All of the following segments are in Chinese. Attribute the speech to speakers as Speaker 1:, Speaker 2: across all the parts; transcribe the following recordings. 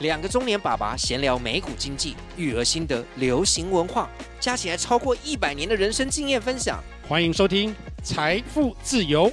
Speaker 1: 两个中年爸爸闲聊美股经济、育儿心得、流行文化，加起来超过一百年的人生经验分享。
Speaker 2: 欢迎收听《财富自由》。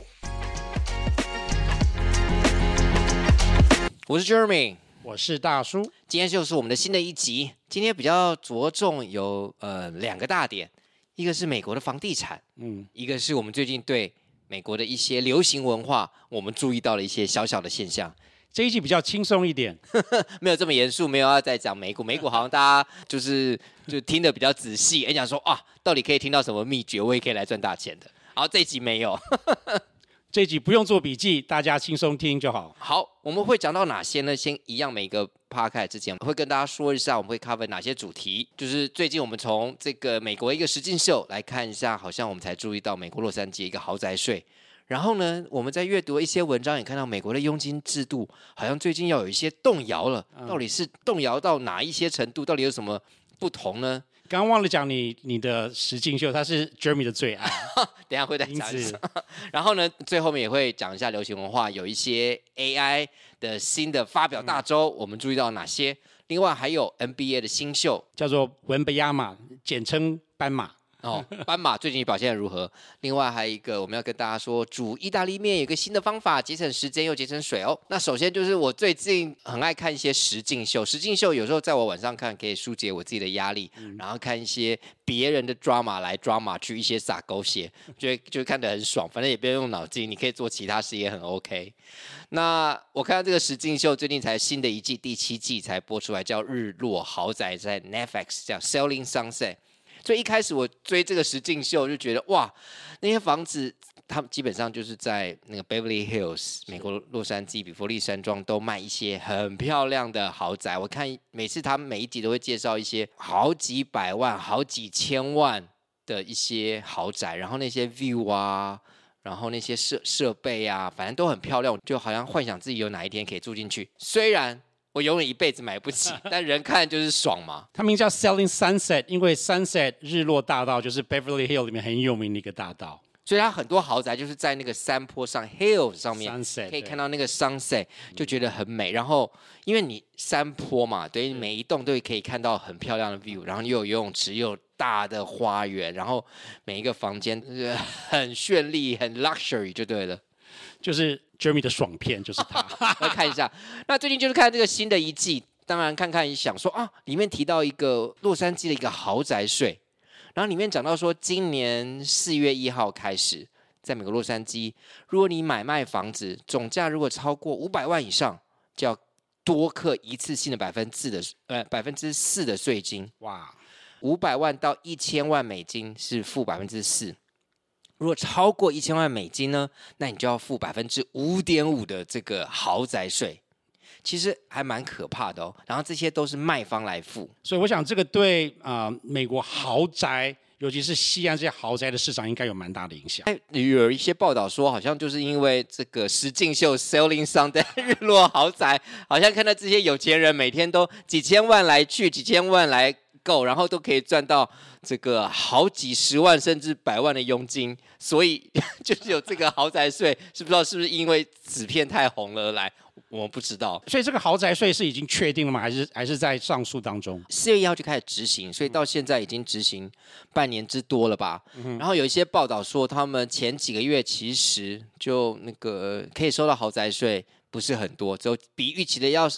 Speaker 1: 我是 Jeremy，
Speaker 2: 我是大叔。
Speaker 1: 今天就是我们的新的一集。今天比较着重有呃两个大点，一个是美国的房地产，嗯，一个是我们最近对美国的一些流行文化，我们注意到了一些小小的现象。
Speaker 2: 这一集比较轻松一点，
Speaker 1: 没有这么严肃，没有要再讲美股。美股好像大家就是就听得比较仔细，也，讲说啊，到底可以听到什么秘诀，我也可以来赚大钱的。好，这一集没有，
Speaker 2: 这一集不用做笔记，大家轻松听就好。
Speaker 1: 好，我们会讲到哪些呢？先一样，每个 podcast 之前会跟大家说一下，我们会 cover 哪些主题。就是最近我们从这个美国一个实境秀来看一下，好像我们才注意到美国洛杉矶一个豪宅税。然后呢，我们在阅读一些文章，也看到美国的佣金制度好像最近要有一些动摇了。到底是动摇到哪一些程度？到底有什么不同呢？
Speaker 2: 刚刚忘了讲你你的实境秀，他是 Jeremy 的最爱。
Speaker 1: 等下会再讲。然后呢，最后面也会讲一下流行文化，有一些 AI 的新的发表大周，我们注意到哪些？另外还有 NBA 的新秀，
Speaker 2: 叫做文班亚马，简称斑马。
Speaker 1: 哦，斑马最近表现如何？另外还有一个，我们要跟大家说，煮意大利面有一个新的方法，节省时间又节省水哦。那首先就是我最近很爱看一些实境秀，实境秀有时候在我晚上看可以疏解我自己的压力，嗯、然后看一些别人的 drama 来 drama 去一些撒狗血，觉得就看得很爽。反正也不用用脑筋，你可以做其他事也很 OK。那我看到这个实境秀最近才新的一季第七季才播出来，叫《日落豪宅》，在 Netflix 叫 Selling Sunset。所以一开始我追这个实境秀就觉得哇，那些房子，他们基本上就是在那个 Beverly Hills，美国洛杉矶、比佛利山庄都卖一些很漂亮的豪宅。我看每次他们每一集都会介绍一些好几百万、好几千万的一些豪宅，然后那些 view 啊，然后那些设设备啊，反正都很漂亮，就好像幻想自己有哪一天可以住进去。虽然我永远一辈子买不起，但人看就是爽嘛。
Speaker 2: 它名叫 Selling Sunset，因为 Sunset 日落大道就是 Beverly Hills 里面很有名的一个大道，
Speaker 1: 所以它很多豪宅就是在那个山坡上 Hills 上面
Speaker 2: Sunset
Speaker 1: 可以看到那个 Sunset，就觉得很美。然后因为你山坡嘛，对，每一栋都可以看到很漂亮的 view，然后又有游泳池，又有大的花园，然后每一个房间很绚丽，很 luxury 就对了。
Speaker 2: 就是 Jeremy 的爽片，就是他。
Speaker 1: 来看一下，那最近就是看这个新的一季，当然看看也想说啊，里面提到一个洛杉矶的一个豪宅税，然后里面讲到说，今年四月一号开始，在美国洛杉矶，如果你买卖房子总价如果超过五百万以上，就要多课一次性的百分之的呃百分之四的税金。哇，五百万到一千万美金是付百分之四。如果超过一千万美金呢，那你就要付百分之五点五的这个豪宅税，其实还蛮可怕的哦。然后这些都是卖方来付，
Speaker 2: 所以我想这个对啊、呃、美国豪宅，尤其是西安这些豪宅的市场，应该有蛮大的影响。
Speaker 1: 有一些报道说，好像就是因为这个石敬秀 Selling Sunset 日落豪宅，好像看到这些有钱人每天都几千万来去，几千万来购，然后都可以赚到。这个好几十万甚至百万的佣金，所以 就是有这个豪宅税，是不知道是不是因为纸片太红了而来，我不知道。
Speaker 2: 所以这个豪宅税是已经确定了吗？还是还是在上诉当中？
Speaker 1: 四月一号就开始执行，所以到现在已经执行半年之多了吧？嗯、然后有一些报道说，他们前几个月其实就那个可以收到豪宅税。不是很多，只有比预期的要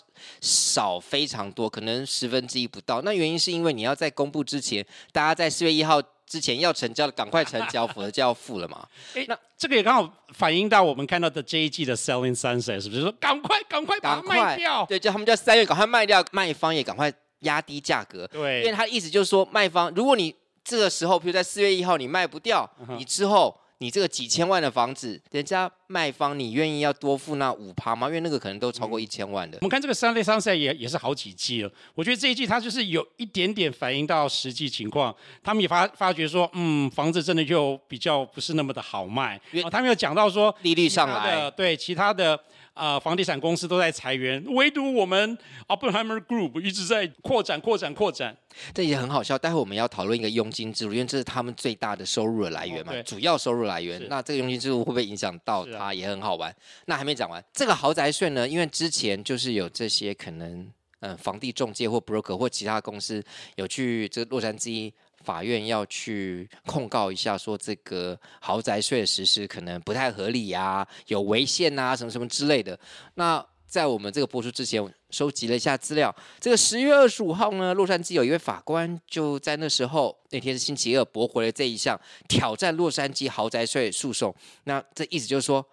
Speaker 1: 少非常多，可能十分之一不到。那原因是因为你要在公布之前，大家在四月一号之前要成交的，赶快成交，否则就要付了嘛。
Speaker 2: 诶，那这个也刚好反映到我们看到的这一季的 Selling Sunset，是不是说赶快赶快把它卖掉？
Speaker 1: 对，就他们叫三月赶快卖掉，卖方也赶快压低价格。
Speaker 2: 对，
Speaker 1: 因为他的意思就是说，卖方如果你这个时候，比如在四月一号你卖不掉，你之后。你这个几千万的房子，人家卖方你愿意要多付那五趴吗？因为那个可能都超过一千万的。
Speaker 2: 我们看这个 Selling Sunset 也也是好几季了，我觉得这一季它就是有一点点反映到实际情况，他们也发发觉说，嗯，房子真的就比较不是那么的好卖。哦他们有讲到说
Speaker 1: 利率上来，
Speaker 2: 对其他的。啊、呃，房地产公司都在裁员，唯独我们 Oppenheimer Group 一直在扩展、扩展、扩展。
Speaker 1: 这也很好笑。待会我们要讨论一个佣金制度，因为这是他们最大的收入的来源嘛，哦、主要收入来源。那这个佣金制度会不会影响到啊，也很好玩。那还没讲完，这个豪宅税呢？因为之前就是有这些可能嗯、房地中介或 broker 或其他公司有去这洛杉矶法院要去控告一下，说这个豪宅税的实施可能不太合理啊，有违宪啊，什么什么之类的。那在我们这个播出之前，收集了一下资料。这个十月二十五号呢，洛杉矶有一位法官就在那时候，那天是星期二，驳回了这一项挑战洛杉矶豪宅税诉讼。那这意思就是说，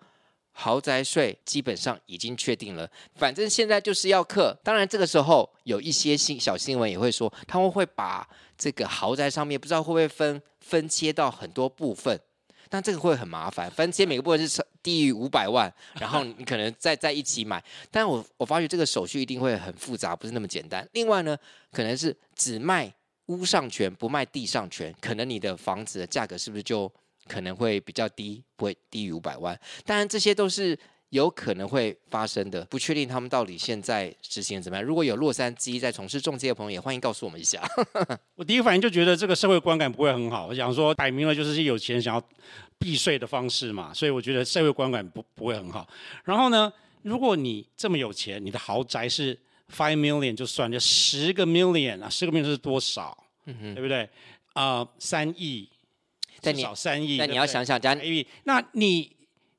Speaker 1: 豪宅税基本上已经确定了，反正现在就是要克。当然，这个时候有一些新小新闻也会说，他们会把。这个豪宅上面不知道会不会分分切到很多部分，但这个会很麻烦。分切每个部分是低于五百万，然后你可能再在一起买。但我我发觉这个手续一定会很复杂，不是那么简单。另外呢，可能是只卖屋上权不卖地上权，可能你的房子的价格是不是就可能会比较低，不会低于五百万？当然这些都是。有可能会发生的，不确定他们到底现在执行怎么样。如果有洛杉矶在从事仲介的朋友，也欢迎告诉我们一下。
Speaker 2: 我第一反应就觉得这个社会观感不会很好。我想说，摆明了就是有钱想要避税的方式嘛，所以我觉得社会观感不不会很好。然后呢，如果你这么有钱，你的豪宅是 five million 就算，就十个 million 啊，十个 million 是多少？嗯哼，对不对？啊、呃，三亿，至少三亿。
Speaker 1: 那你要想想，加
Speaker 2: 一亿，那你。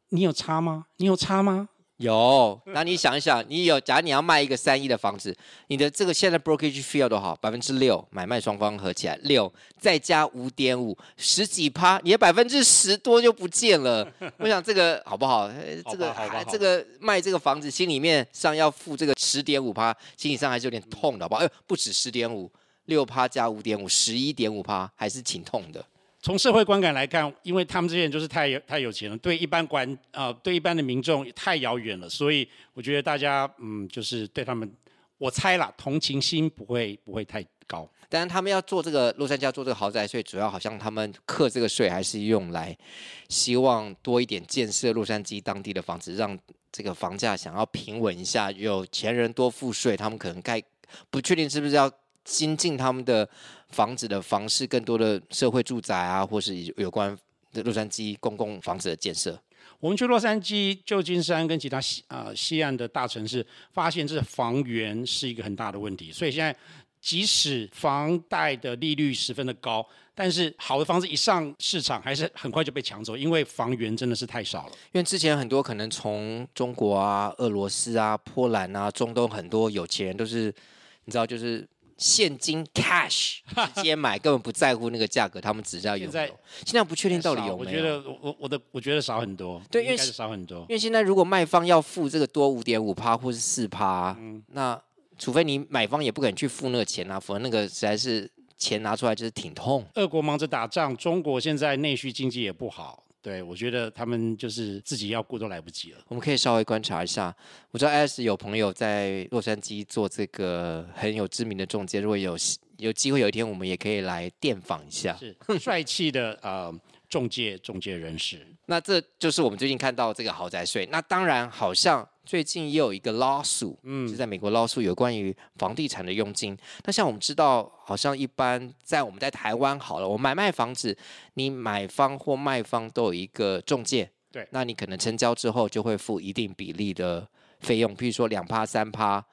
Speaker 2: 你有差吗？你有差吗？
Speaker 1: 有。那你想一想，你有，假如你要卖一个三亿的房子，你的这个现在 brokerage fee 要多少？百分之六，买卖双方合起来六，再加五点五，十几趴，你的百分之十多就不见了。我想这个好不好？这个这个卖这个房子，心里面上要付这个十点五趴，心理上还是有点痛的，好不好？哎，不止十点五，六趴加五点五，十一点五趴，还是挺痛的。
Speaker 2: 从社会观感来看，因为他们这些人就是太有太有钱了，对一般管啊、对一般的民众太遥远了，所以我觉得大家嗯，就是对他们，我猜啦，同情心不会不会太高。
Speaker 1: 但是他们要做这个洛杉矶要做这个豪宅税，主要好像他们课这个税还是用来希望多一点建设洛杉矶当地的房子，让这个房价想要平稳一下，有钱人多付税，他们可能该不确定是不是要。新进他们的房子的房市，更多的社会住宅啊，或是有关的洛杉矶公共房子的建设。
Speaker 2: 我们去洛杉矶、旧金山跟其他西啊、呃、西岸的大城市，发现这房源是一个很大的问题。所以现在，即使房贷的利率十分的高，但是好的房子一上市场，还是很快就被抢走，因为房源真的是太少了。
Speaker 1: 因为之前很多可能从中国啊、俄罗斯啊、波兰啊、中东很多有钱人都是，你知道就是。现金 cash 直接买，根本不在乎那个价格，他们只知道有没有。现在现在不确定到底有没有。
Speaker 2: 我觉得我我的我觉得少很多。
Speaker 1: 对，因为
Speaker 2: 少很多。
Speaker 1: 因为现在如果卖方要付这个多五点五趴或是四趴，嗯，那除非你买方也不肯去付那个钱啊，否则那个实在是钱拿出来就是挺痛。
Speaker 2: 俄国忙着打仗，中国现在内需经济也不好。对，我觉得他们就是自己要顾都来不及了。
Speaker 1: 我们可以稍微观察一下。我知道 S 有朋友在洛杉矶做这个很有知名的中介，如果有有机会，有一天我们也可以来电访一下。
Speaker 2: 是帅气的呃中介中介人士。
Speaker 1: 那这就是我们最近看到这个豪宅税。那当然，好像。最近也有一个 lawsuit，嗯，是在美国 lawsuit 有关于房地产的佣金。那像我们知道，好像一般在我们在台湾好了，我买卖房子，你买方或卖方都有一个中介，
Speaker 2: 对，
Speaker 1: 那你可能成交之后就会付一定比例的费用，譬如说两趴、三趴、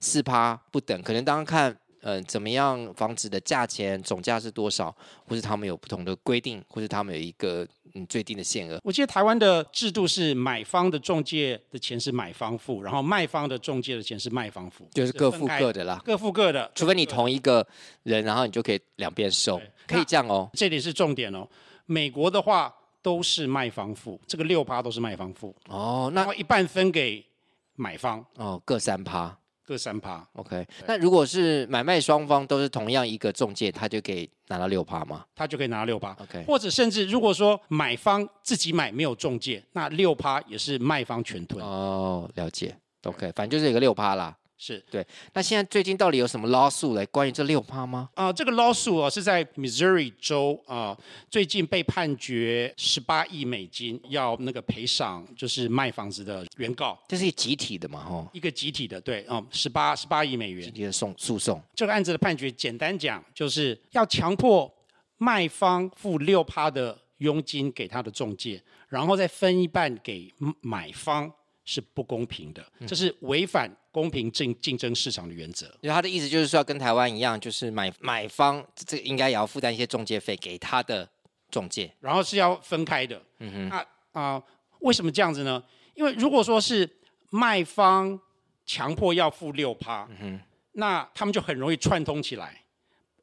Speaker 1: 四趴不等，可能当然看。嗯，怎么样？房子的价钱总价是多少？或是他们有不同的规定，或是他们有一个嗯最低的限额？
Speaker 2: 我记得台湾的制度是买方的中介的钱是买方付，然后卖方的中介的钱是卖方付，
Speaker 1: 就是各付各的啦，
Speaker 2: 各付各的。
Speaker 1: 除非你同一个人，然后你就可以两边收，可以这样哦。
Speaker 2: 这里是重点哦。美国的话都是卖方付，这个六趴都是卖方付
Speaker 1: 哦。那
Speaker 2: 一半分给买方
Speaker 1: 哦，各三趴。
Speaker 2: 各三趴
Speaker 1: ，OK。那如果是买卖双方都是同样一个中介，他就可以拿到六趴吗？
Speaker 2: 他就可以拿到六趴
Speaker 1: ，OK。
Speaker 2: 或者甚至如果说买方自己买没有中介，那六趴也是卖方全吞。
Speaker 1: 哦，了解，OK。反正就是一个六趴啦。
Speaker 2: 是
Speaker 1: 对，那现在最近到底有什么 lawsuit 来关于这六趴吗？
Speaker 2: 啊、呃，这个 lawsuit 啊是在 Missouri 州啊、呃，最近被判决十八亿美金要那个赔偿，就是卖房子的原告。
Speaker 1: 这是一个集体的嘛？吼，
Speaker 2: 一个集体的，对，嗯，十八十八亿美元。
Speaker 1: 集体的送诉讼。
Speaker 2: 这个案子的判决，简单讲就是要强迫卖方付六趴的佣金给他的中介，然后再分一半给买方。是不公平的，这是违反公平竞竞争市场的原则。
Speaker 1: 因为他的意思就是说，跟台湾一样，就是买买方这个应该也要负担一些中介费给他的中介，
Speaker 2: 然后是要分开的。嗯哼，那啊、呃，为什么这样子呢？因为如果说是卖方强迫要付六趴，嗯哼，那他们就很容易串通起来，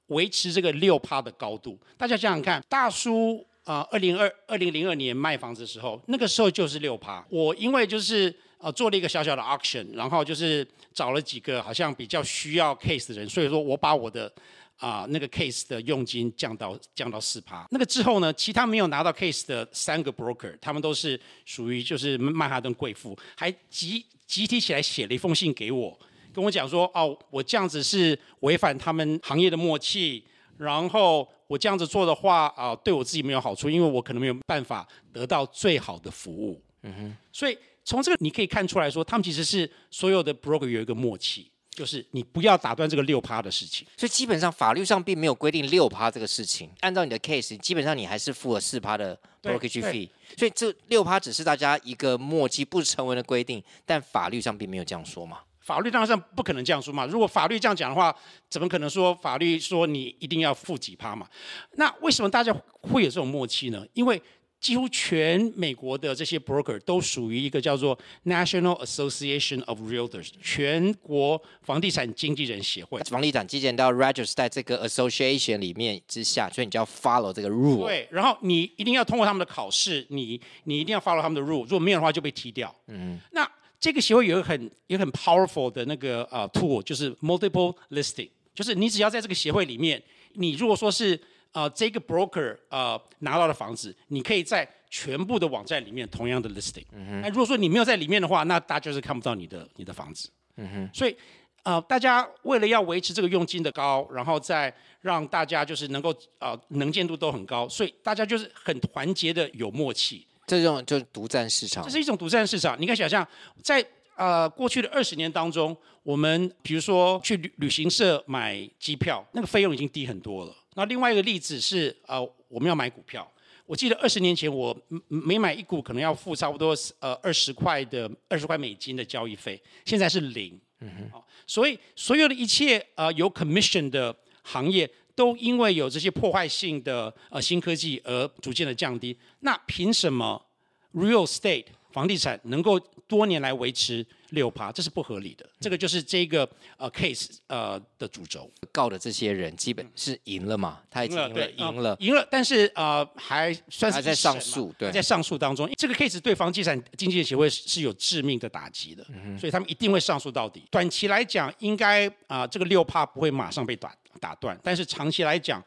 Speaker 2: 维持这个六趴的高度。大家想想看，大叔。啊，二零二二零零二年卖房子的时候，那个时候就是六趴。我因为就是呃做了一个小小的 auction，然后就是找了几个好像比较需要 case 的人，所以说我把我的啊、那个 case 的佣金降到降到四趴。那个之后呢，其他没有拿到 case 的三个 broker，他们都是属于就是曼哈顿贵妇，还集集体起来写了一封信给我，跟我讲说哦，我这样子是违反他们行业的默契，然后。我这样子做的话啊、呃，对我自己没有好处，因为我可能没有办法得到最好的服务。嗯哼。所以从这个你可以看出来说，他们其实是所有的 broker 有一个默契，就是你不要打断这个六趴的事情。
Speaker 1: 所以基本上法律上并没有规定六趴这个事情。按照你的 case，基本上你还是付了四趴的 brokerage fee。所以这六趴只是大家一个默契，不成文的规定，但法律上并没有这样说嘛。
Speaker 2: 法律当然不可能这样说嘛。如果法律这样讲的话，怎么可能说法律说你一定要付几趴嘛？那为什么大家会有这种默契呢？因为几乎全美国的这些 broker 都属于一个叫做 National Association of Realtors 全国房地产经纪人协会。
Speaker 1: 房地产经纪人都要 register 在这个 association 里面之下，所以你就要 follow 这个 rule。
Speaker 2: 对，然后你一定要通过他们的考试，你你一定要 follow 他们的 rule，如果没有的话就被踢掉。嗯，那。这个协会有一个很、一个很 powerful 的那个呃 tool，就是 multiple listing，就是你只要在这个协会里面，你如果说是呃这个 broker 呃拿到的房子，你可以在全部的网站里面同样的 listing。那如果说你没有在里面的话，那大家就是看不到你的你的房子。嗯哼。所以呃大家为了要维持这个佣金的高，然后再让大家就是能够呃能见度都很高，所以大家就是很团结的有默契。
Speaker 1: 这种就是独占市场，
Speaker 2: 这是一种独占市场。你可以想象，在呃过去的二十年当中，我们比如说去旅旅行社买机票，那个费用已经低很多了。那另外一个例子是，呃，我们要买股票。我记得二十年前，我每买一股可能要付差不多呃二十块的二十块美金的交易费，现在是零。嗯哼。所以所有的一切呃有 commission 的行业。都因为有这些破坏性的呃新科技而逐渐的降低，那凭什么 real estate 房地产能够多年来维持六趴？这是不合理的。这个就是这个呃 case 呃的主轴。
Speaker 1: 告的这些人基本是赢了嘛？他已经赢了，赢了，赢了，
Speaker 2: 赢了。但是呃还算是
Speaker 1: 还在上诉，对，
Speaker 2: 在上诉当中。这个 case 对房地产经纪协会是有致命的打击的，嗯、所以他们一定会上诉到底。短期来讲，应该啊、呃、这个六趴不会马上被打。打断，但是长期来讲，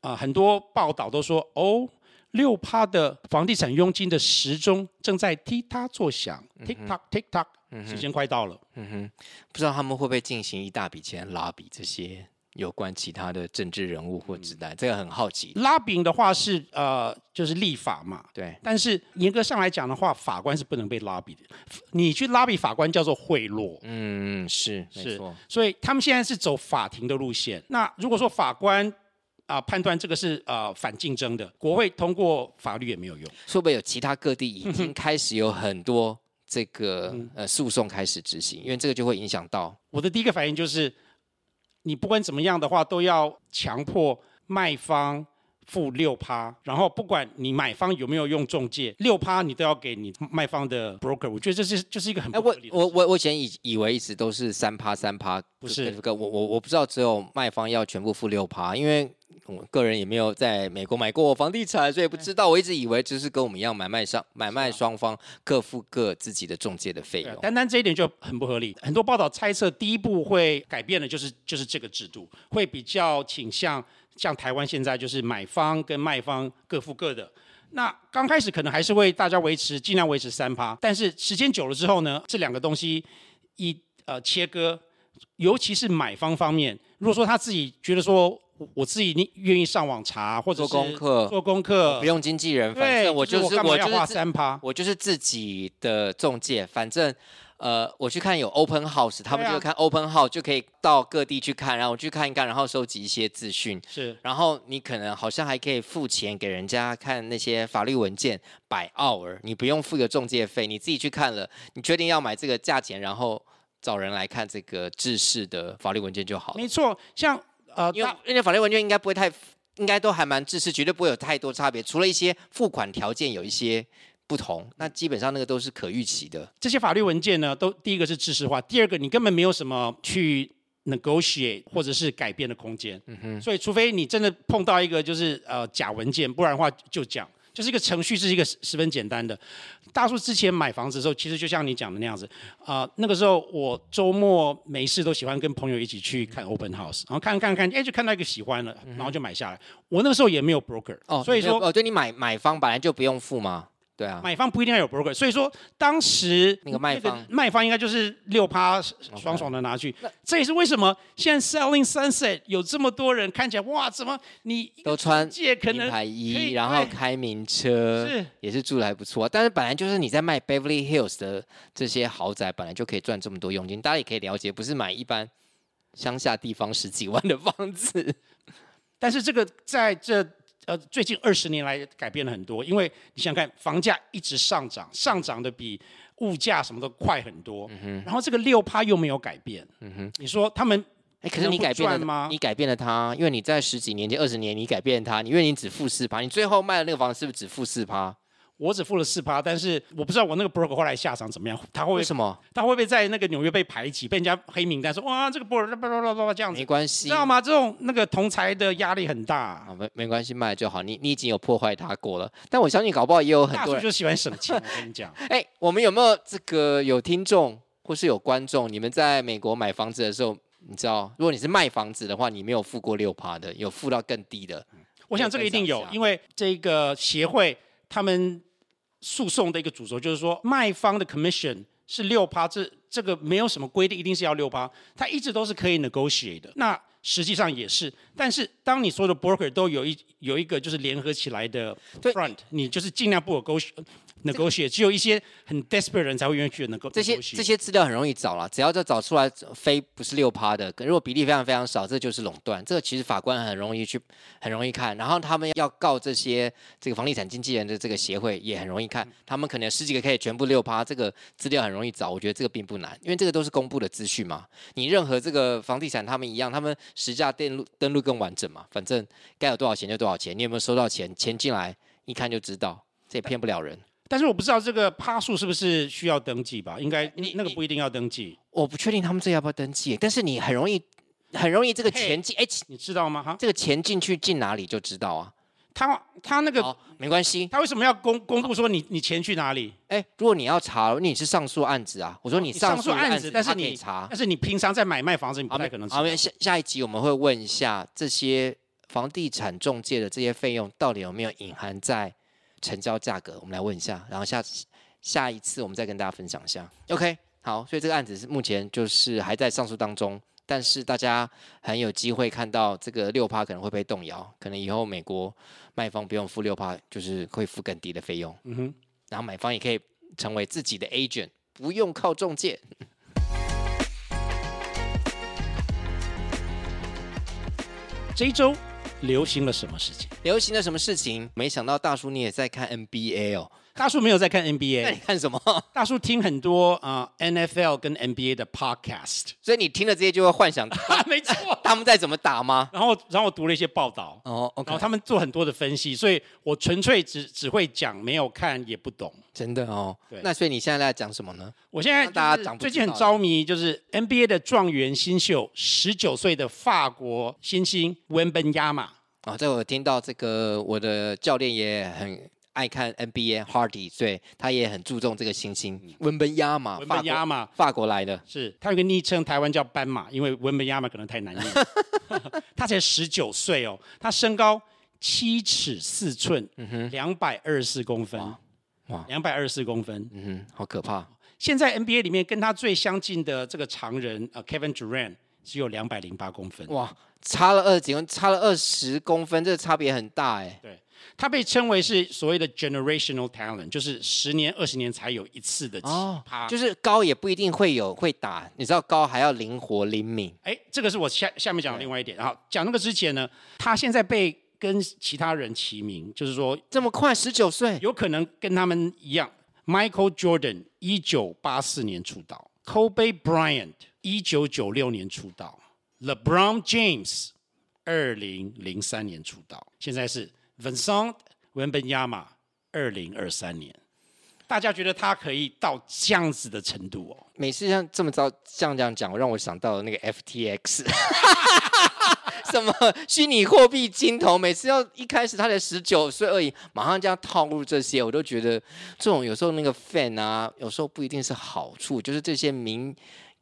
Speaker 2: 啊、呃，很多报道都说，哦，六趴的房地产佣金的时钟正在踢踏作响，tick tock tick tock，时间快到了。
Speaker 1: 嗯哼，不知道他们会不会进行一大笔钱拉比这些。有关其他的政治人物或子弹，嗯、这个很好奇。
Speaker 2: 拉比的话是呃，就是立法嘛。
Speaker 1: 对。
Speaker 2: 但是严格上来讲的话，法官是不能被拉比的。你去拉比法官叫做贿赂。
Speaker 1: 嗯，是，是。没错。
Speaker 2: 所以他们现在是走法庭的路线。那如果说法官啊、呃、判断这个是呃反竞争的，国会通过法律也没有用。
Speaker 1: 会不会有其他各地已经开始有很多这个、嗯、呃诉讼开始执行？因为这个就会影响到。
Speaker 2: 我的第一个反应就是。你不管怎么样的话，都要强迫卖方付六趴，然后不管你买方有没有用中介，六趴你都要给你卖方的 broker。我觉得这是就是一个很不合理的。
Speaker 1: 我我我以前以以为一直都是三趴三趴，
Speaker 2: 不是
Speaker 1: 这个我我我不知道只有卖方要全部付六趴，因为。我个人也没有在美国买过房地产，所以不知道。我一直以为就是跟我们一样，买卖商买卖双方各付各自己的中介的费用。
Speaker 2: 单单这一点就很不合理。很多报道猜测，第一步会改变的就是就是这个制度，会比较倾向像台湾现在就是买方跟卖方各付各的。那刚开始可能还是会大家维持尽量维持三趴，但是时间久了之后呢，这两个东西一呃切割，尤其是买方方面，如果说他自己觉得说。我自己你愿意上网查，或者
Speaker 1: 做功课，
Speaker 2: 做功课
Speaker 1: 不用经纪人，反正我就是我，
Speaker 2: 就是我，我就是三趴，
Speaker 1: 我就是自己的中介，反正呃，我去看有 open house，他们就看 open house 就可以到各地去看，然后我去看一看，然后收集一些资讯。
Speaker 2: 是，
Speaker 1: 然后你可能好像还可以付钱给人家看那些法律文件，by hour，你不用付个中介费，你自己去看了，你决定要买这个价钱，然后找人来看这个制式的法律文件就好了。
Speaker 2: 没错，像呃，
Speaker 1: 因为因为法律文件应该不会太，应该都还蛮制式，绝对不会有太多差别，除了一些付款条件有一些。不同，那基本上那个都是可预期的。
Speaker 2: 这些法律文件呢，都第一个是知识化，第二个你根本没有什么去 negotiate 或者是改变的空间。嗯哼。所以除非你真的碰到一个就是呃假文件，不然的话就讲，就是一个程序是一个十分简单的。大叔之前买房子的时候，其实就像你讲的那样子啊、呃，那个时候我周末没事都喜欢跟朋友一起去看 open house，然后看看看，哎，就看到一个喜欢了，然后就买下来。我那个时候也没有 broker，哦，所以说
Speaker 1: 哦，对你买买方本来就不用付吗？对啊，
Speaker 2: 买方不一定要有 broker，所以说当时
Speaker 1: 那个卖方
Speaker 2: 卖方应该就是六趴爽爽的拿去。这也是为什么现在 Selling Sunset 有这么多人看起来哇，怎么你
Speaker 1: 都穿
Speaker 2: 可能
Speaker 1: 名牌衣，然后开名车，是也是住的还不错。但是本来就是你在卖 Beverly Hills 的这些豪宅，本来就可以赚这么多佣金。大家也可以了解，不是买一般乡下地方十几万的房子。
Speaker 2: 但是这个在这。呃，最近二十年来改变了很多，因为你想想看，房价一直上涨，上涨的比物价什么都快很多。嗯。然后这个六趴又没有改变。你说他们，
Speaker 1: 哎，可是你改变了吗？你改变了它，因为你在十几年前、二十年，你改变了它，因为你只付四趴，你最后卖的那个房子是不是只付四趴？
Speaker 2: 我只付了四趴，但是我不知道我那个 broker 后来下场怎么样。他会，
Speaker 1: 为什么？
Speaker 2: 他会不会在那个纽约被排挤，被人家黑名单？说哇，这个 broker 叭叭叭叭这样子。
Speaker 1: 没关系，
Speaker 2: 知道吗？这种那个同侪的压力很大。啊，
Speaker 1: 没没关系，卖了就好。你你已经有破坏他过了，但我相信搞不好也有很多人
Speaker 2: 就喜欢省钱。我跟你讲，
Speaker 1: 哎，我们有没有这个有听众或是有观众？你们在美国买房子的时候，你知道，如果你是卖房子的话，你没有付过六趴的，有付到更低的。
Speaker 2: 我想这个一定有，因为这个协会他们。诉讼的一个主轴就是说，卖方的 commission 是六趴，这这个没有什么规定，一定是要六趴，它一直都是可以 negotiate 的。那实际上也是，但是当你所有的 broker 都有一有一个就是联合起来的 front，你就是尽量不 negotiate。能够写，只有一些很 desperate 人才会愿意去能够。
Speaker 1: 这些这些资料很容易找了，只要这找出来非不是六趴的，如果比例非常非常少，这就是垄断。这个其实法官很容易去，很容易看。然后他们要告这些这个房地产经纪人的这个协会也很容易看，他们可能十几个可以全部六趴，这个资料很容易找。我觉得这个并不难，因为这个都是公布的资讯嘛。你任何这个房地产他们一样，他们实价登录登录更完整嘛。反正该有多少钱就多少钱，你有没有收到钱？钱进来一看就知道，这也骗不了人。
Speaker 2: 但是我不知道这个趴数是不是需要登记吧？应该你那个不一定要登记。
Speaker 1: 我不确定他们这要不要登记，但是你很容易很容易这个钱进，哎，
Speaker 2: 你知道吗？哈，
Speaker 1: 这个钱进去进哪里就知道啊。
Speaker 2: 他他那个
Speaker 1: 没关系，
Speaker 2: 他为什么要公公布说你你钱去哪里？
Speaker 1: 哎，如果你要查，你是上诉案子啊。我说你上诉案子，
Speaker 2: 但是你查，但是你平常在买卖房子，你不太可能查。
Speaker 1: 好，下下一集我们会问一下这些房地产中介的这些费用到底有没有隐含在成交价格？我们来问一下，然后下次。下一次我们再跟大家分享一下，OK，好，所以这个案子是目前就是还在上诉当中，但是大家很有机会看到这个六趴可能会被动摇，可能以后美国卖方不用付六趴，就是会付更低的费用，嗯哼，然后买方也可以成为自己的 agent，不用靠中介。
Speaker 2: 这一周流行了什么事情？
Speaker 1: 流行了什么事情？没想到大叔你也在看 NBA 哦。
Speaker 2: 大叔没有在看 NBA，
Speaker 1: 那你看什么？
Speaker 2: 大叔听很多啊、呃、NFL 跟 NBA 的 podcast，
Speaker 1: 所以你听了这些就会幻想，
Speaker 2: 没错，
Speaker 1: 他们在怎么打吗？
Speaker 2: 然后，然后我读了一些报道，哦，okay、然后他们做很多的分析，所以我纯粹只只会讲，没有看也不懂，
Speaker 1: 真的哦。对，那所以你现在在讲什么呢？
Speaker 2: 我现在大家讲最近很着迷，就是 NBA 的状元新秀，十九岁的法国新星温本亚马。
Speaker 1: 啊，这我听到这个，我的教练也很。爱看 NBA Hardy，所以他也很注重这个星星文本亚马。
Speaker 2: 文本亚马，
Speaker 1: 法国来的，
Speaker 2: 是他有个昵称，台湾叫斑马，因为文本亚马可能太难念。他才十九岁哦，他身高七尺四寸，两百二十四公分，哇，两百二十四公分，嗯哼，
Speaker 1: 好可怕。
Speaker 2: 现在 NBA 里面跟他最相近的这个常人，呃，Kevin Durant。只有两百零八公分。
Speaker 1: 哇，差了二十几公，差了二十公分，这个差别很大哎。
Speaker 2: 对。他被称为是所谓的 generational talent，就是十年、二十年才有一次的奇葩。
Speaker 1: 就是高也不一定会有会打，你知道高还要灵活灵敏。
Speaker 2: 哎，这个是我下下面讲的另外一点。然后讲那个之前呢，他现在被跟其他人齐名，就是说
Speaker 1: 这么快十九岁，
Speaker 2: 有可能跟他们一样。Michael Jordan 一九八四年出道，Kobe Bryant 一九九六年出道，LeBron James 二零零三年出道，现在是。Vincent 原本亚马二零二三年，大家觉得他可以到这样子的程度哦？
Speaker 1: 每次像这么早像这样讲，让我想到了那个 FTX，什么虚拟货币金头，每次要一开始他才十九岁而已，马上这样套路这些，我都觉得这种有时候那个 fan 啊，有时候不一定是好处，就是这些名。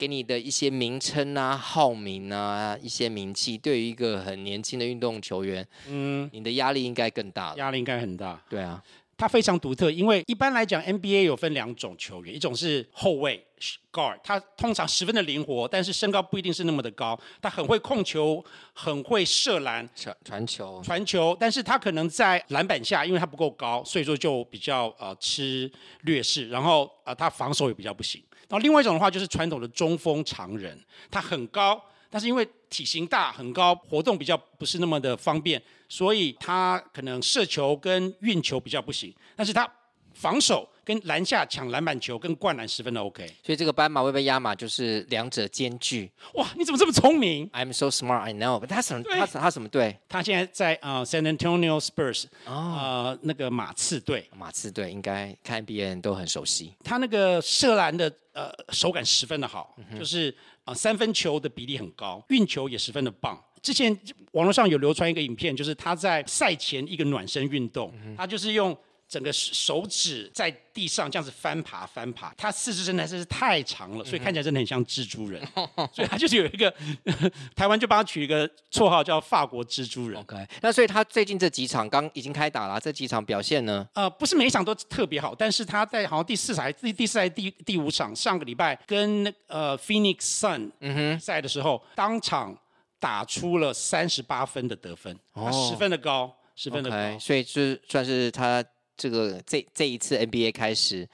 Speaker 1: 给你的一些名称啊、号名啊、一些名气，对于一个很年轻的运动球员，嗯，你的压力应该更大。
Speaker 2: 压力应该很大。
Speaker 1: 对啊，
Speaker 2: 他非常独特，因为一般来讲，NBA 有分两种球员，一种是后卫 guard，他通常十分的灵活，但是身高不一定是那么的高，他很会控球，很会射篮、
Speaker 1: 传传球、
Speaker 2: 传球，但是他可能在篮板下，因为他不够高，所以说就比较呃吃劣势，然后呃他防守也比较不行。然后另外一种的话就是传统的中锋长人，他很高，但是因为体型大很高，活动比较不是那么的方便，所以他可能射球跟运球比较不行，但是他防守。跟篮下抢篮板球跟灌篮十分的 OK，
Speaker 1: 所以这个斑马、会被压马就是两者兼具。
Speaker 2: 哇，你怎么这么聪明
Speaker 1: ？I'm so smart, I know. 他什么？他他什么队？
Speaker 2: 他现在在啊、呃、San Antonio Spurs，啊、那个马刺队。
Speaker 1: 马刺队应该看 NBA 人都很熟悉。
Speaker 2: 他那个射篮的呃手感十分的好，嗯、就是啊、呃、三分球的比例很高，运球也十分的棒。之前网络上有流传一个影片，就是他在赛前一个暖身运动，嗯、他就是用。整个手指在地上这样子翻爬翻爬，他四肢真的是太长了，所以看起来真的很像蜘蛛人。所以他就是有一个 台湾就帮他取一个绰号叫法国蜘蛛人。
Speaker 1: OK，那所以他最近这几场刚已经开打了，这几场表现呢？
Speaker 2: 呃，不是每一场都特别好，但是他在好像第四场、第第四场、第第五场，上个礼拜跟呃 Phoenix Sun 嗯哼赛的时候，当场打出了三十八分的得分，他十分的高，十分的高，okay,
Speaker 1: 所以就算是他。这个这这一次 NBA 开始，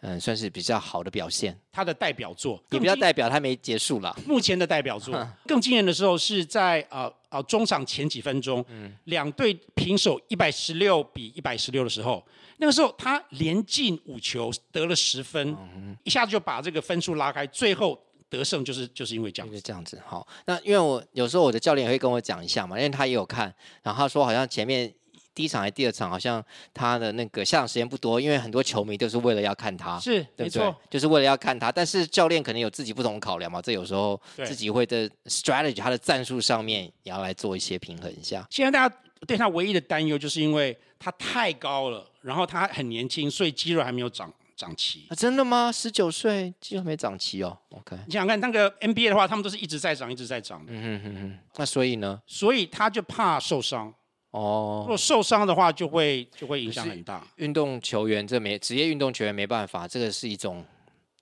Speaker 1: 嗯，算是比较好的表现。
Speaker 2: 他的代表作
Speaker 1: 也不要代表，他没结束了。
Speaker 2: 目前的代表作更惊人的时候是在呃呃中场前几分钟，嗯，两队平手一百十六比一百十六的时候，那个时候他连进五球得了十分，嗯，一下子就把这个分数拉开，最后得胜就是就是因为这样子。
Speaker 1: 就是这样子。好，那因为我有时候我的教练也会跟我讲一下嘛，因为他也有看，然后他说好像前面。第一场还是第二场，好像他的那个下场时间不多，因为很多球迷都是为了要看他，
Speaker 2: 是
Speaker 1: 对就是为了要看他。但是教练可能有自己不同的考量嘛，这有时候自己会在 strategy 他的战术上面也要来做一些平衡一下。
Speaker 2: 现在大家对他唯一的担忧，就是因为他太高了，然后他很年轻，所以肌肉还没有长长齐。
Speaker 1: 啊，真的吗？十九岁肌肉没长齐哦。OK，
Speaker 2: 你想想看，那个 NBA 的话，他们都是一直在长，一直在长的。
Speaker 1: 嗯哼哼哼。那所以呢？
Speaker 2: 所以他就怕受伤。哦，如果受伤的话，就会就会影响很大。
Speaker 1: 运动球员这没职业运动球员没办法，这个是一种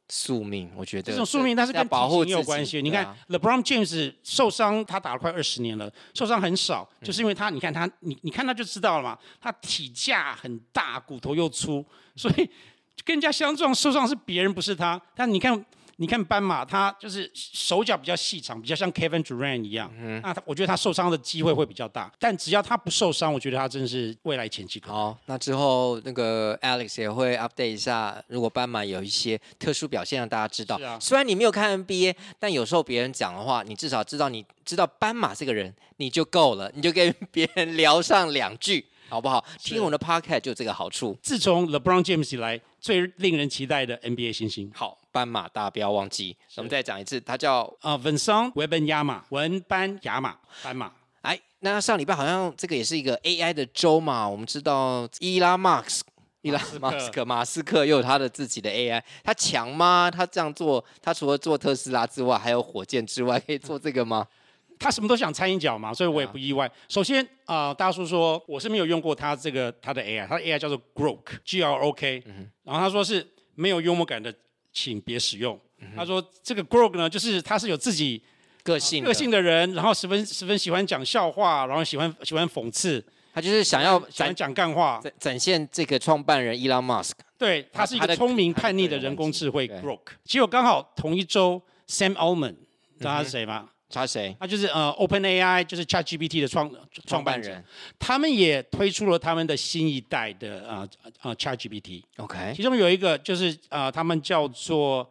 Speaker 1: 宿命，我觉得。
Speaker 2: 这种宿命，但是跟体型有关系。你看、啊、LeBron James 受伤，他打了快二十年了，受伤很少，就是因为他，你看他，你你看他就知道了嘛，他体架很大，骨头又粗，所以跟人家相撞受伤是别人，不是他。但你看。你看斑马，他就是手脚比较细长，比较像 Kevin Durant 一样。嗯，那他，我觉得他受伤的机会会比较大。但只要他不受伤，我觉得他真是未来前期
Speaker 1: 好，那之后那个 Alex 也会 update 一下，如果斑马有一些特殊表现，让大家知道。虽然你没有看 NBA，但有时候别人讲的话，你至少知道你知道斑马这个人，你就够了，你就跟别人聊上两句。好不好？听我们的 podcast 就这个好处。
Speaker 2: 自从 LeBron James 以来，最令人期待的 NBA 新星。
Speaker 1: 好，斑马大家不要忘记。我们再讲一次，他叫
Speaker 2: 啊 Vincent Wembanyama，文班亚马，斑马。
Speaker 1: 哎，那上礼拜好像这个也是一个 AI 的周嘛。我们知道伊拉马斯克，伊拉马斯克，马斯克又有他的自己的 AI，他强吗？他这样做，他除了做特斯拉之外，还有火箭之外，可以做这个吗？
Speaker 2: 他什么都想掺一脚嘛，所以我也不意外。啊、首先啊、呃，大叔说我是没有用过他这个他的 AI，他的 AI 叫做 Grok，G R O K，、嗯、然后他说是没有幽默感的，请别使用。嗯、他说这个 Grok 呢，就是他是有自己
Speaker 1: 个性
Speaker 2: 个性的人，然后十分十分喜欢讲笑话，然后喜欢喜欢讽刺，
Speaker 1: 他就是想要
Speaker 2: 喜欢讲干话，
Speaker 1: 展展现这个创办人伊朗马斯克。
Speaker 2: 对，他是一个聪明叛逆的人工智慧 Grok。结果刚好同一周，Sam Altman，知道他是谁吗？
Speaker 1: 他谁？
Speaker 2: 他就是呃，OpenAI，就是 ChatGPT 的创创办人。他们也推出了他们的新一代的呃呃 ChatGPT。
Speaker 1: OK。
Speaker 2: 其中有一个就是呃，他们叫做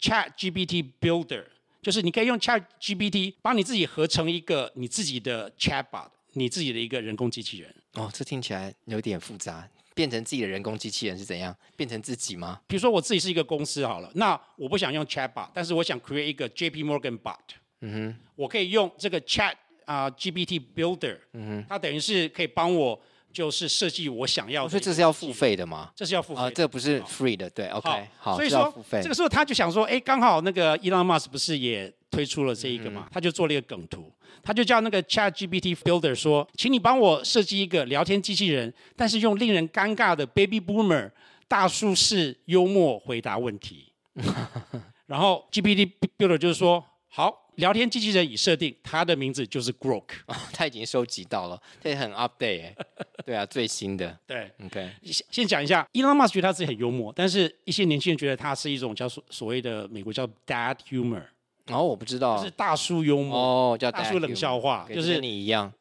Speaker 2: ChatGPT Builder，就是你可以用 ChatGPT 帮你自己合成一个你自己的 Chatbot，你自己的一个人工机器人。
Speaker 1: 哦，这听起来有点复杂。变成自己的人工机器人是怎样？变成自己吗？
Speaker 2: 比如说我自己是一个公司好了，那我不想用 Chatbot，但是我想 create 一个 JP Morgan Bot。嗯哼，我可以用这个 Chat 啊、uh, GPT Builder，嗯哼，它等于是可以帮我就是设计我想要的。
Speaker 1: 所以这是要付费的吗？
Speaker 2: 这是要付费啊，
Speaker 1: 这不是 free 的，对，OK，好，
Speaker 2: 所以说这个时候他就想说，哎，刚好那个 Elon Musk 不是也推出了这一个嘛，他就做了一个梗图，他就叫那个 Chat GPT Builder 说，请你帮我设计一个聊天机器人，但是用令人尴尬的 Baby Boomer 大叔式幽默回答问题。然后 GPT Builder 就是说，好。聊天机器人已设定，它的名字就是 Grok，
Speaker 1: 哦，他已经收集到了，这也很 update 哎，对啊，最新的，
Speaker 2: 对
Speaker 1: ，OK，
Speaker 2: 先先讲一下，Elon Musk 觉得他自己很幽默，但是一些年轻人觉得他是一种叫所所谓的美国叫 Dad Humor，
Speaker 1: 哦，我不知道，
Speaker 2: 就是大叔幽默，
Speaker 1: 哦，叫
Speaker 2: 大叔冷笑话，就是
Speaker 1: 你一样，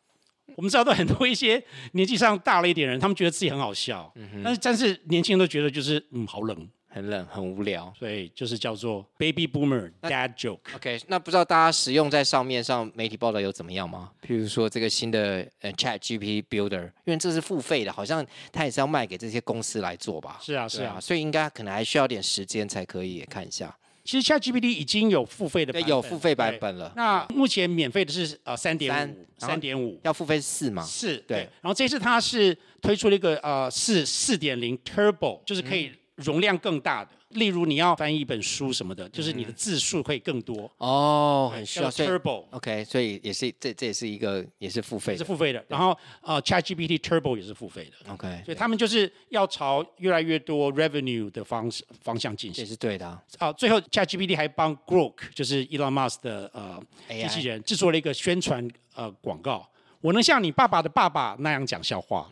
Speaker 2: 我们知道的很多一些年纪上大了一点人，他们觉得自己很好笑，嗯、但是但是年轻人都觉得就是嗯好冷。
Speaker 1: 很冷，很无聊，
Speaker 2: 所以就是叫做 Baby Boomer Dad Joke。
Speaker 1: OK，那不知道大家使用在上面上媒体报道有怎么样吗？譬如说这个新的呃 Chat GPT Builder，因为这是付费的，好像它也是要卖给这些公司来做吧？
Speaker 2: 是啊，是啊，
Speaker 1: 所以应该可能还需要点时间才可以看一下。
Speaker 2: 其实 Chat GPT 已经有付费的版本，
Speaker 1: 有付费版本了。
Speaker 2: 那目前免费的是呃三点五，三点五，
Speaker 1: 要付费是四吗？
Speaker 2: 四，对。然后这次它是推出了一个呃四四点零 Turbo，就是可以容量更大的。嗯例如你要翻译一本书什么的，就是你的字数会更多
Speaker 1: 哦，很需要
Speaker 2: Turbo。
Speaker 1: OK，所以也是这这也是一个也是付费，也
Speaker 2: 是付费的。然后呃，ChatGPT Turbo 也是付费的。
Speaker 1: OK，
Speaker 2: 所以他们就是要朝越来越多 revenue 的方方向进行。
Speaker 1: 也是对的。
Speaker 2: 啊，最后 ChatGPT 还帮 Grok 就是 Elon Musk 的呃机器人制作了一个宣传呃广告。我能像你爸爸的爸爸那样讲笑话，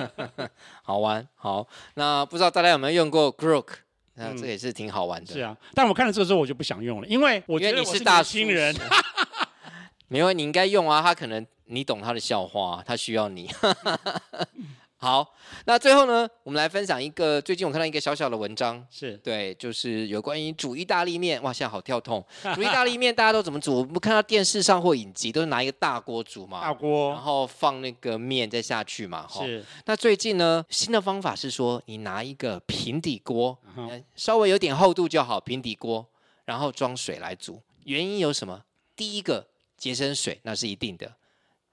Speaker 1: 好玩。好，那不知道大家有没有用过 Grok？那、嗯、这也是挺好玩的。
Speaker 2: 是啊，但我看了这个之后，我就不想用了，因为我觉得我是大新人。
Speaker 1: 没有，你应该用啊，他可能你懂他的笑话，他需要你。好，那最后呢，我们来分享一个最近我看到一个小小的文章，
Speaker 2: 是
Speaker 1: 对，就是有关于煮意大利面。哇，现在好跳痛！煮意大利面大家都怎么煮？我们看到电视上或影集都是拿一个大锅煮嘛，
Speaker 2: 大锅，
Speaker 1: 然后放那个面再下去嘛。
Speaker 2: 是。
Speaker 1: 那最近呢，新的方法是说，你拿一个平底锅，稍微有点厚度就好，平底锅，然后装水来煮。原因有什么？第一个节省水，那是一定的。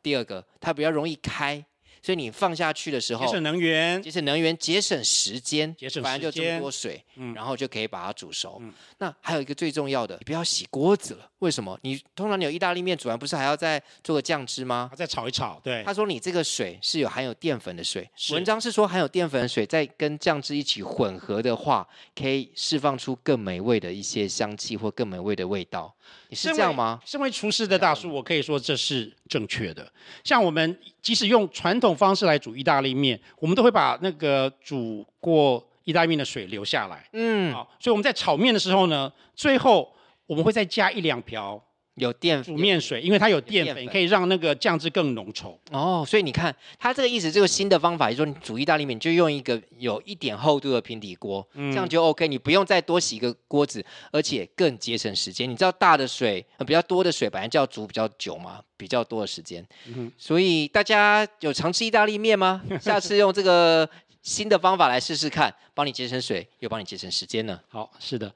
Speaker 1: 第二个，它比较容易开。所以你放下去的时候，
Speaker 2: 节省能源，
Speaker 1: 节省能源，节省
Speaker 2: 时间，
Speaker 1: 反正就这么多水，嗯，然后就可以把它煮熟。
Speaker 2: 嗯，
Speaker 1: 那还有一个最重要的，你不要洗锅子了。为什么？你通常你有意大利面煮完，不是还要再做个酱汁吗？
Speaker 2: 再炒一炒。对。
Speaker 1: 他说你这个水是有含有淀粉的水，文章是说含有淀粉的水在跟酱汁一起混合的话，可以释放出更美味的一些香气或更美味的味道。你是这样吗？
Speaker 2: 身为厨师的大叔，我可以说这是正确的。像我们即使用传统方式来煮意大利面，我们都会把那个煮过意大利面的水留下来。
Speaker 1: 嗯，
Speaker 2: 好，所以我们在炒面的时候呢，最后我们会再加一两瓢。
Speaker 1: 有淀
Speaker 2: 煮面水，因为它有淀粉，粉可以让那个酱汁更浓稠。
Speaker 1: 哦，所以你看，它这个意思，这个新的方法，就是说你煮意大利面，就用一个有一点厚度的平底锅，嗯、这样就 OK，你不用再多洗一个锅子，而且更节省时间。你知道大的水，呃、比较多的水，本来就要煮比较久嘛，比较多的时间。嗯、所以大家有常吃意大利面吗？下次用这个新的方法来试试看，帮你节省水，又帮你节省时间呢。
Speaker 2: 好，是的。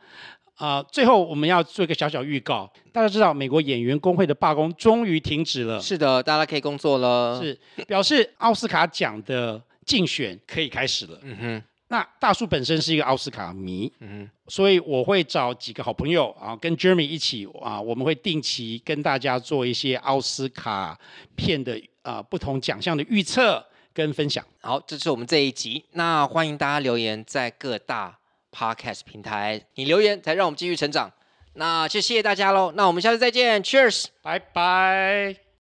Speaker 2: 啊、呃，最后我们要做一个小小预告。大家知道，美国演员工会的罢工终于停止了。
Speaker 1: 是的，大家可以工作了。
Speaker 2: 是，表示奥斯卡奖的竞选可以开始了。
Speaker 1: 嗯哼。
Speaker 2: 那大叔本身是一个奥斯卡迷，
Speaker 1: 嗯哼。
Speaker 2: 所以我会找几个好朋友啊，跟 Jeremy 一起啊，我们会定期跟大家做一些奥斯卡片的啊不同奖项的预测跟分享。
Speaker 1: 好，这是我们这一集。那欢迎大家留言在各大 Podcast 平台，你留言才让我们继续成长。那就谢谢大家喽。那我们下次再见，Cheers，
Speaker 2: 拜拜。